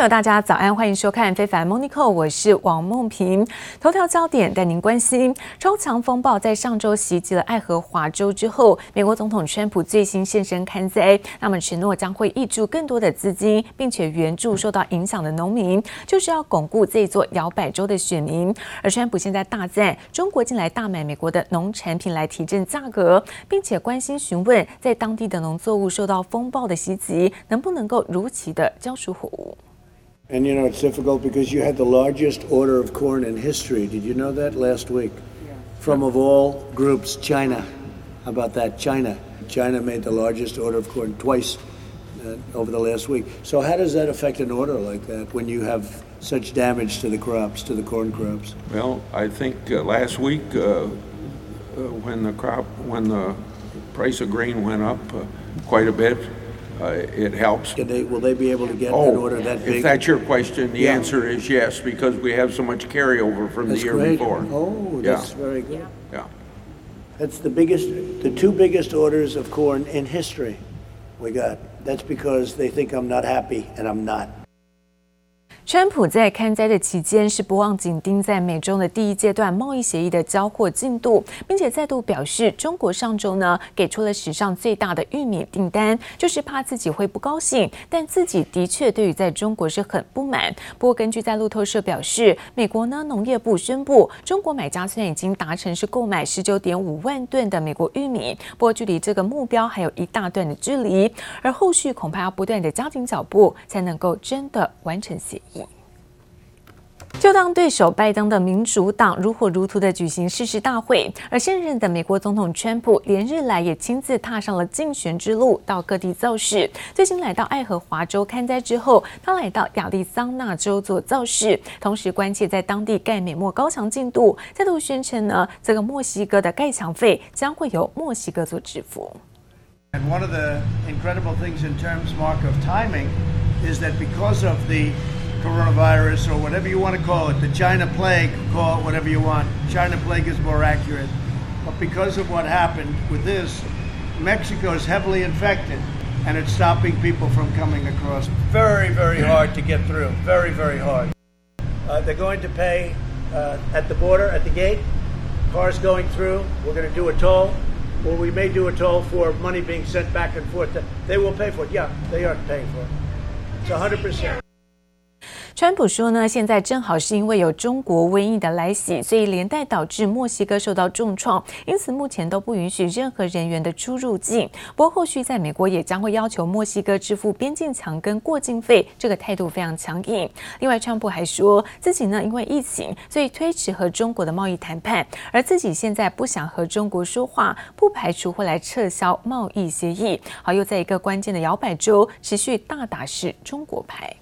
朋友，大家早安，欢迎收看《非凡 Monica》，我是王梦萍。头条焦点带您关心：超强风暴在上周袭击了爱荷华州之后，美国总统川普最新现身勘灾，那么承诺将会挹注更多的资金，并且援助受到影响的农民，就是要巩固这座摇摆州的选民。而川普现在大赞中国近来大买美国的农产品来提振价格，并且关心询问在当地的农作物受到风暴的袭击，能不能够如期的交出货物。And you know, it's difficult because you had the largest order of corn in history. Did you know that last week? Yeah. From of all groups, China. How about that? China. China made the largest order of corn twice uh, over the last week. So, how does that affect an order like that when you have such damage to the crops, to the corn crops? Well, I think uh, last week uh, uh when the crop, when the price of grain went up uh, quite a bit, Uh, it helps. Can they, will they be able to get an Oh, order that big? if that's your question, the Yeah. answer is yes, because we have so much carryover from the That's year great. before. Oh, Yeah. that's very good. Yeah. That's the biggest, the two biggest orders of corn in history we got. That's because they think I'm not happy, and I'm not. 川普在看灾的期间是不忘紧盯在美中的第一阶段贸易协议的交货进度，并且再度表示，中国上周呢给出了史上最大的玉米订单，就是怕自己会不高兴，但自己的确对于在中国是很不满。不过根据在路透社表示，美国呢农业部宣布，中国买家虽然已经达成是购买十九点五万吨的美国玉米，不过距离这个目标还有一大段的距离，而后续恐怕要不断的加紧脚步，才能够真的完成协议。就当对手拜登的民主党如火如荼的举行誓师大会，而现任的美国总统川普连日来也亲自踏上了竞选之路，到各地造势。最新来到爱荷华州看灾之后，他来到亚利桑那州做造势，同时关切在当地盖美墨高墙进度，再度宣称呢，这个墨西哥的盖墙费将会由墨西哥做支付。And one of the incredible things in terms, Mark, of timing is that because of the coronavirus or whatever you want to call it, the China plague, call it whatever you want. China plague is more accurate. But because of what happened with this, Mexico is heavily infected and it's stopping people from coming across. Very, very hard to get through. Very, very hard. Uh, they're going to pay uh, at the border, at the gate. Cars going through. We're going to do a toll. Or we may do a toll for money being sent back and forth. They will pay for it. Yeah, they are paying for it. It's 100%. 川普说呢，现在正好是因为有中国瘟疫的来袭，所以连带导致墨西哥受到重创，因此目前都不允许任何人员的出入境。不过后续在美国也将会要求墨西哥支付边境墙跟过境费，这个态度非常强硬。另外，川普还说自己呢因为疫情，所以推迟和中国的贸易谈判，而自己现在不想和中国说话，不排除会来撤销贸易协议。好，又在一个关键的摇摆州持续大打是中国牌。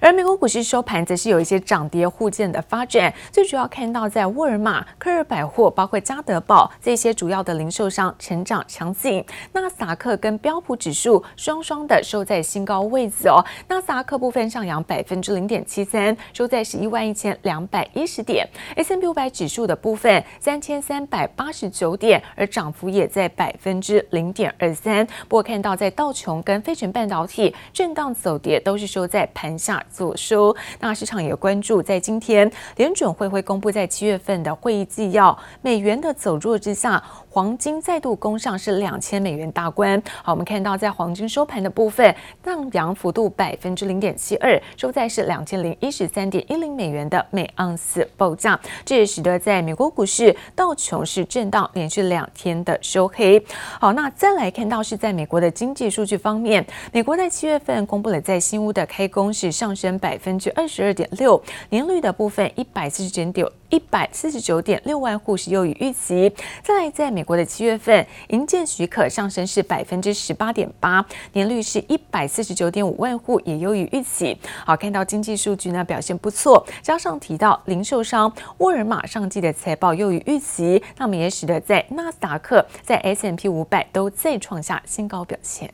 而美国股市收盘则是有一些涨跌互见的发展，最主要看到在沃尔玛、科尔百货、包括家得宝这些主要的零售商成长强劲。纳斯达克跟标普指数双双的收在新高位置哦。纳斯达克部分上扬百分之零点七三，收在十一万一千两百一十点。S&P 五百指数的部分三千三百八十九点，而涨幅也在百分之零点二三。不过看到在道琼跟费城半导体震荡走跌，都是收在盘下。做收，那市场也关注，在今天联准会会公布在七月份的会议纪要，美元的走弱之下，黄金再度攻上是两千美元大关。好，我们看到在黄金收盘的部分，上扬幅度百分之零点七二，收在是两千零一十三点一零美元的每盎司报价。这也使得在美国股市道琼是震荡连续两天的收黑。好，那再来看到是在美国的经济数据方面，美国在七月份公布了在新屋的开工是上上升百分之二十二点六，年率的部分一百四十点九一百四十九点六万户是优于预期。再来，在美国的七月份营建许可上升是百分之十八点八，年率是一百四十九点五万户，也优于预期。好，看到经济数据呢表现不错，加上提到零售商沃尔玛上季的财报优于预期，那么也使得在纳斯达克、在 S M P 五百都再创下新高表现。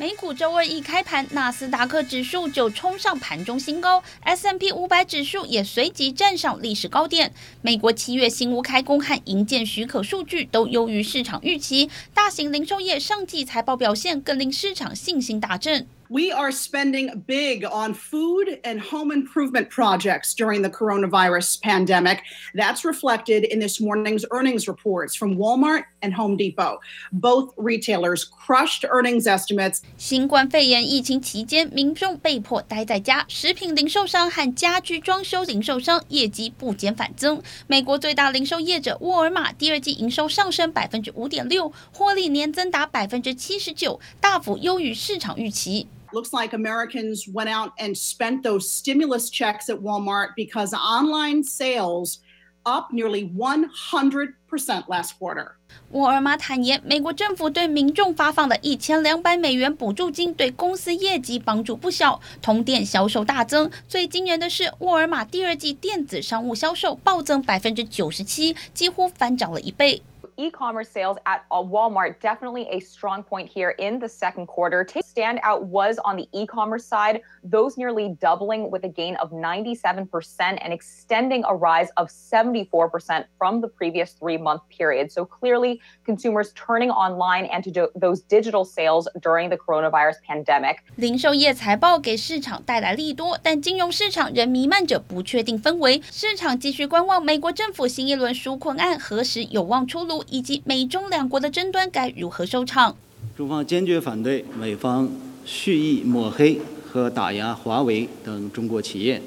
美股周二一开盘，纳斯达克指数就冲上盘中新高，S M P 五百指数也随即站上历史高点。美国七月新屋开工和营建许可数据都优于市场预期，大型零售业上季财报表现更令市场信心大振。We are spending big on food and home improvement projects during the coronavirus pandemic. That's reflected in this morning's earnings reports from Walmart and Home Depot. Both retailers crushed earnings estimates. 新冠肺炎疫情期间，民众被迫待在家，食品零售商和家居装修零售商业绩不减反增。美国最大零售业者沃尔玛第二季营收上升百分之五点六，获利年增达百分之七十九，大幅优于市场预期。 Looks like Americans went out and spent those stimulus checks at Walmart because online sales up nearly 100% last quarter. 沃尔玛坦言，美国政府对民众发放的一千两百美元补助金对公司业绩帮助不小，同店销售大增。最惊人的是，沃尔玛第二季电子商务销售暴增百分之九十七，几乎翻涨了一倍。e-commerce sales at Walmart definitely a strong point here in the second quarter. To stand out was on the e-commerce side, those nearly doubling with a gain of 97% and extending a rise of 74% from the previous three-month period. So clearly, consumers turning online and to do those digital sales during the coronavirus pandemic. 零售业财报给市场带来利多，但金融市场仍弥漫着不确定氛围。市场继续观望美国政府新一轮纾困案何时有望出炉。 以及美中两国的争端该如何收场？中方坚决反对美方蓄意抹黑和打压华为等中国企业。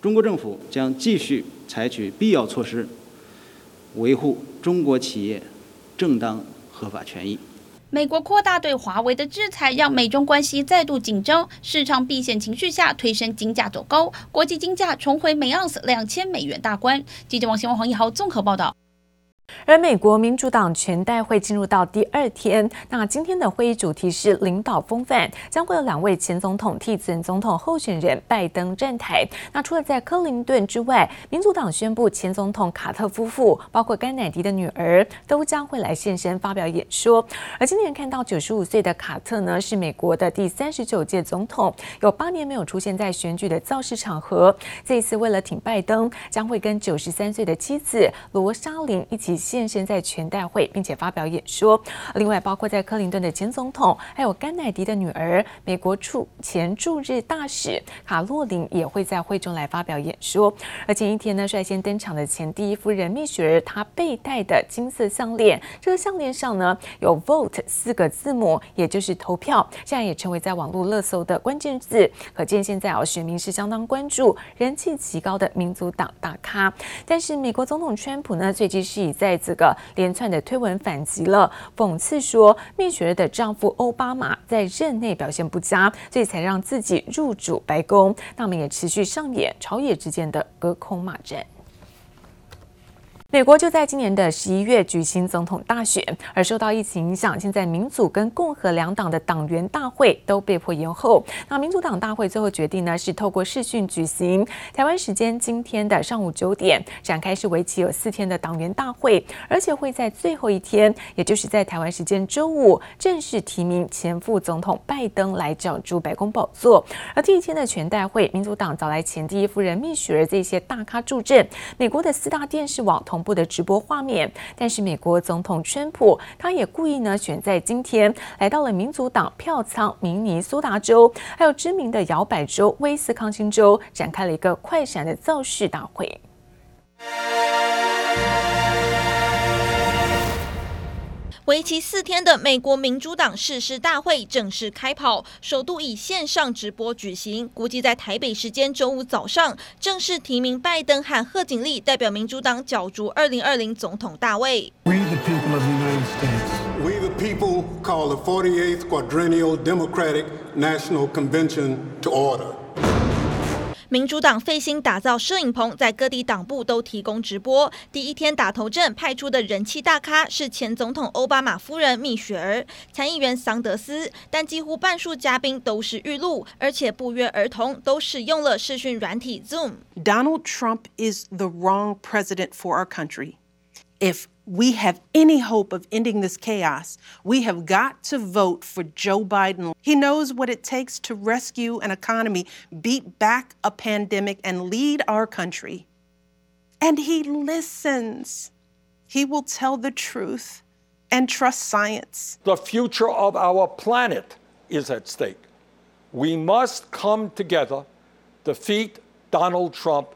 中国政府将继续采取必要措施，维护中国企业正当合法权益。美国扩大对华为的制裁，让美中关系再度紧张，市场避险情绪下推升金价走高，国际金价重回每盎司两千美元大关。记者王新文、黄一豪综合报道。而美国民主党全代会进入到第二天，那今天的会议主题是领导风范，将会有两位前总统替前总统候选人拜登站台。那除了在克林顿之外，民主党宣布前总统卡特夫妇，包括甘乃迪的女儿，都将会来现身发表演说。而今年看到九十五岁的卡特呢，是美国的第三十九届总统，有八年没有出现在选举的造势场合。这一次为了挺拜登，将会跟九十三岁的妻子罗莎琳一起。现身在全代会，并且发表演说。另外，包括在克林顿的前总统，还有甘乃迪的女儿，美国驻前驻日大使卡洛琳也会在会中来发表演说。而前一天呢，率先登场的前第一夫人蜜雪儿，她佩戴的金色项链，这个项链上呢有 “vote” 四个字母，也就是投票，现在也成为在网络热搜的关键字。可见现在啊，选民是相当关注人气极高的民主党大咖。但是美国总统川普呢，最近是以在在这个连串的推文反击了，讽刺说蜜雪儿的丈夫奥巴马在任内表现不佳，所以才让自己入主白宫。那么也持续上演朝野之间的隔空骂战。美国就在今年的十一月举行总统大选，而受到疫情影响，现在民主跟共和两党的党员大会都被迫延后。那民主党大会最后决定呢，是透过视讯举行。台湾时间今天的上午九点展开，是为期有四天的党员大会，而且会在最后一天，也就是在台湾时间周五正式提名前副总统拜登来角逐白宫宝座。而第一天的全代会，民主党找来前第一夫人蜜雪儿这些大咖助阵，美国的四大电视网同部的直播画面，但是美国总统川普他也故意呢选在今天来到了民主党票仓明尼苏达州，还有知名的摇摆州威斯康星州，展开了一个快闪的造势大会。为期四天的美国民主党誓师大会正式开跑，首度以线上直播举行。估计在台北时间周五早上正式提名拜登和贺锦丽代表民主党角逐二零二零总统大位。We the people of the United States. We the people call the 48th Quadrennial Democratic National Convention to order. 民主党费心打造摄影棚，在各地党部都提供直播。第一天打头阵派出的人气大咖是前总统欧巴马夫人蜜雪儿、参议员桑德斯，但几乎半数嘉宾都是预录，而且不约而同都使用了视讯软体 Zoom。Donald Trump is the wrong president for our country. if we have any hope of ending this chaos, we have got to vote for Joe Biden. He knows what it takes to rescue an economy, beat back a pandemic, and lead our country. And he listens. He will tell the truth and trust science. The future of our planet is at stake. We must come together, defeat Donald Trump,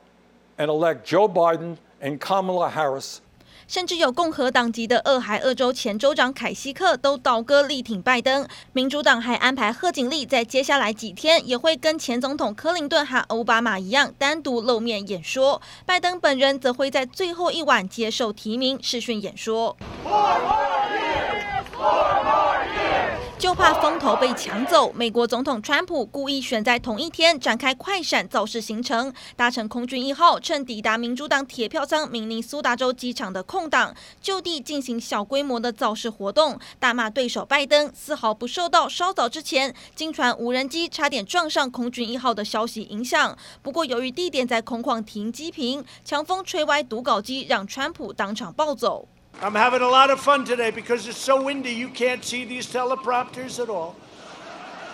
and elect Joe Biden and Kamala Harris 甚至有共和党籍的俄亥俄州前州长凯西克都倒戈力挺拜登。民主党还安排贺锦丽在接下来几天也会跟前总统克林顿和奥巴马一样单独露面演说。拜登本人则会在最后一晚接受提名视讯演说。就怕风头被抢走，美国总统川普故意选在同一天展开快闪造势行程，搭乘空军一号，趁抵达民主党铁票仓明尼苏达州机场的空档，就地进行小规模的造势活动，大骂对手拜登丝毫不受到稍早之前经传无人机差点撞上空军一号的消息影响。不过由于地点在空旷停机坪，强风吹歪读稿机，让川普当场暴走。I'm having a lot of fun today because it's so windy you can't see these teleprompters at all.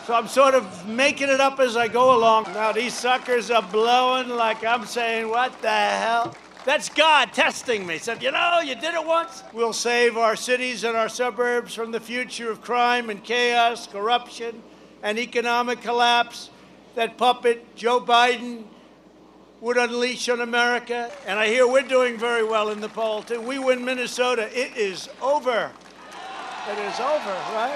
So I'm sort of making it up as I go along. Now these suckers are blowing like I'm saying, what the hell? That's God testing me. Said, you know, you did it once. We'll save our cities and our suburbs from the future of crime and chaos, corruption, and economic collapse. That puppet, Joe Biden, would unleash on America. And I hear we're doing very well in the poll, too. We win Minnesota. It is over. It is over, right?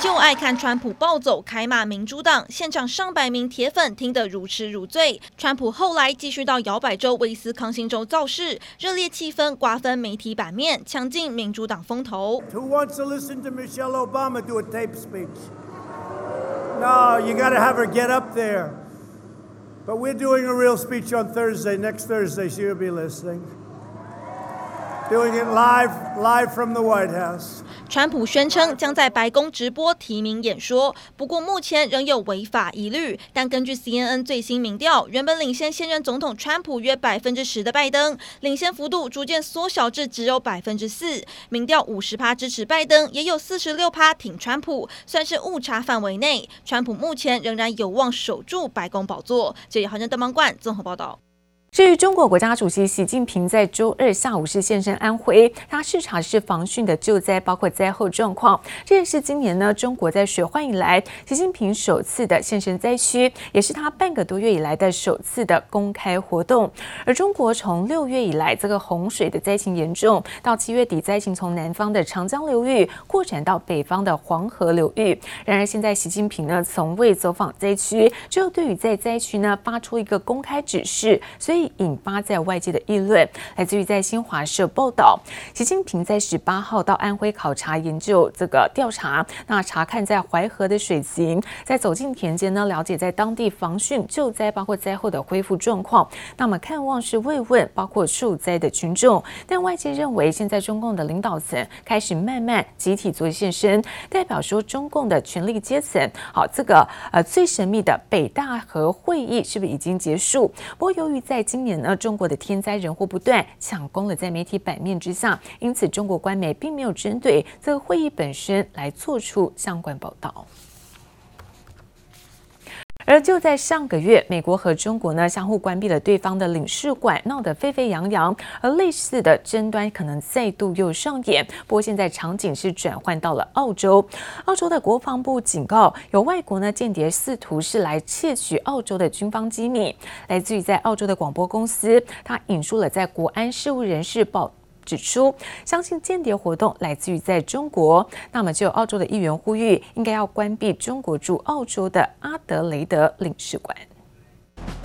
就爱看川普暴走，开骂民主党，现场上百名铁粉听得如痴如醉。川普后来继续到摇摆州威斯康星州造势，热烈气氛瓜分媒体版面，抢尽民主党风头。Who wants to listen to Michelle Obama do a tape speech? No, you got to have her get up there. But we're doing a real speech on Thursday, next Thursday, so you'll be listening. Doing it live, live from the White House. 川普宣称将在白宫直播提名演说，不过目前仍有违法疑虑。但根据 CNN 最新民调，原本领先现任总统川普约百分之十的拜登，领先幅度逐渐缩小至只有百分之四。民调五十趴支持拜登，也有四十六趴挺川普，算是误差范围内。川普目前仍然有望守住白宫宝座。这里好像灯芒观综合报道。至于中国国家主席习近平在周二下午是现身安徽，他视察是防汛的救灾，包括灾后状况。这也是今年呢中国在水患以来，习近平首次的现身灾区，也是他半个多月以来的首次的公开活动。而中国从六月以来，这个洪水的灾情严重，到七月底灾情从南方的长江流域扩展到北方的黄河流域。然而现在习近平呢从未走访灾区，只有对于在灾区呢发出一个公开指示，所以。引发在外界的议论，来自于在新华社报道，习近平在十八号到安徽考察研究这个调查，那查看在淮河的水情，在走进田间呢，了解在当地防汛救灾，包括灾后的恢复状况。那么看望是慰问，包括受灾的群众，但外界认为现在中共的领导层开始慢慢集体做现身，代表说中共的权力阶层，好，这个呃最神秘的北大河会议是不是已经结束？不过由于在今年呢，中国的天灾人祸不断，抢攻了在媒体版面之下，因此中国官媒并没有针对这个会议本身来做出相关报道。而就在上个月，美国和中国呢相互关闭了对方的领事馆，闹得沸沸扬扬。而类似的争端可能再度又上演。不过现在场景是转换到了澳洲，澳洲的国防部警告，有外国呢间谍试图是来窃取澳洲的军方机密。来自于在澳洲的广播公司，他引述了在国安事务人士报。指出，相信间谍活动来自于在中国。那么，就有澳洲的议员呼吁，应该要关闭中国驻澳洲的阿德雷德领事馆。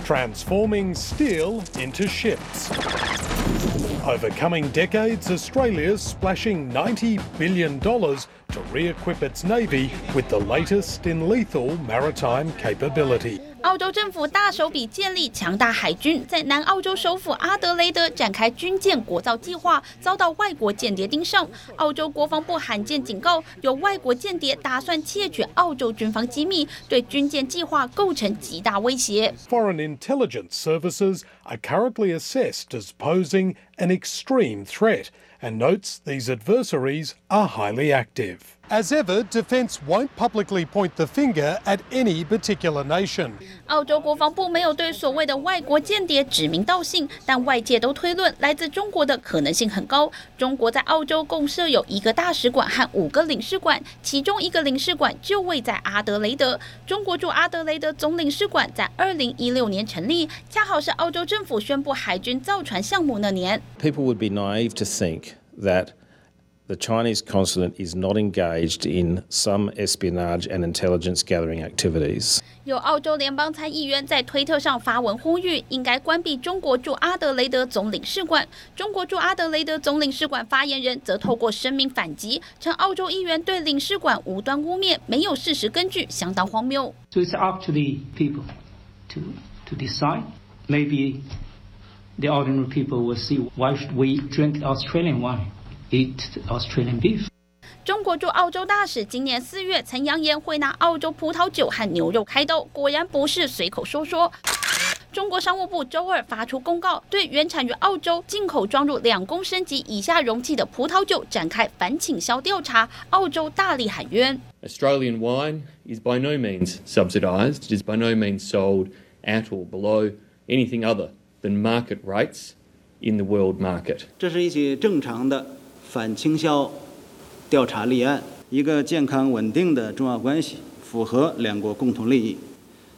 Transforming steel into ships. Over coming decades, Australia's splashing $90 billion to re-equip its navy with the latest in lethal maritime capability. 澳洲政府大手笔建立强大海军，在南澳洲首府阿德雷德展开军舰国造计划，遭到外国间谍盯上。澳洲国防部罕见警告，有外国间谍打算窃取澳洲军方机密，对军舰计划构成极大威胁。Foreign intelligence services are currently assessed as posing an extreme threat and notes these adversaries are highly active. As ever, defence won't publicly point the finger at any particular nation. 澳洲国防部没有对所谓的外国间谍指名道姓，但外界都推论来自中国的可能性很高。中国在澳洲共设有一个大使馆和五个领事馆，其中一个领事馆就位在阿德雷德。中国驻阿德雷德总领事馆在二零一六年成立，恰好是澳洲政 府宣布海军造船项目那年。People would be naive to think that the Chinese consulate is not engaged in some espionage and intelligence gathering activities. 有澳洲联邦参议员在推特上发文呼吁，应该关闭中国驻阿德雷德总领事馆。中国驻阿德雷德总领事馆发言人则透过声明反击，称澳洲议员对领事馆无端污蔑，没有事实根据，相当荒谬。So it's up to the people to to decide. Maybe the ordinary people will see why should we drink Australian wine. Eat Australian beef. 中国驻澳洲大使今年四月曾扬言会拿澳洲葡萄酒和牛肉开刀，果然不是随口说说。中国商务部周二发出公告，对原产于澳洲、进口装入两公升级以下容器的葡萄酒展开反倾销调查。澳洲大力喊冤。Australian wine is by no means subsidized. It is by no means sold at or below anything other than market rates in the world market. 这是一起正常的。反倾销调查立案，一个健康稳定的中澳关系符合两国共同利益，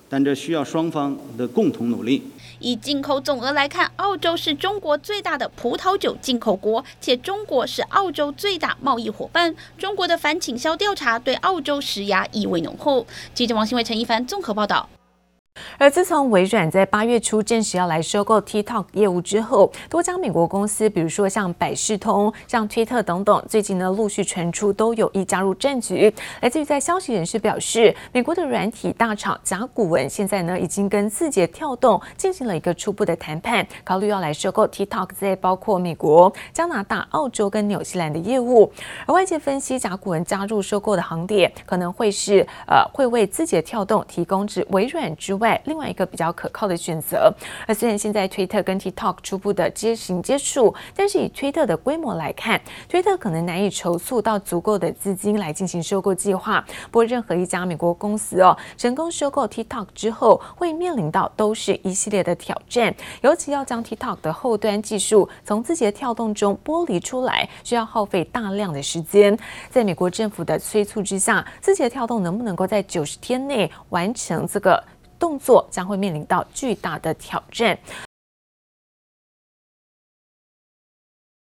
但这需要双方的共同努力。以进口总额来看，澳洲是中国最大的葡萄酒进口国，且中国是澳洲最大贸易伙伴。中国的反倾销调查对澳洲施压意味浓厚。记者王新伟、陈一凡综合报道。而自从微软在八月初正式要来收购 TikTok 业务之后，多家美国公司，比如说像百事通、像推特等等，最近呢陆续传出都有意加入战局。来自于在消息人士表示，美国的软体大厂甲骨文现在呢已经跟字节跳动进行了一个初步的谈判，考虑要来收购 TikTok 在包括美国、加拿大、澳洲跟纽西兰的业务。而外界分析，甲骨文加入收购的行列可能会是呃会为字节跳动提供至微软之外。另外一个比较可靠的选择。而虽然现在推特跟 TikTok 初步的接行接触，但是以推特的规模来看，推特可能难以筹措到足够的资金来进行收购计划。不过，任何一家美国公司哦，成功收购 TikTok 之后，会面临到都是一系列的挑战，尤其要将 TikTok 的后端技术从字节跳动中剥离出来，需要耗费大量的时间。在美国政府的催促之下，字节跳动能不能够在九十天内完成这个？动作将会面临到巨大的挑战。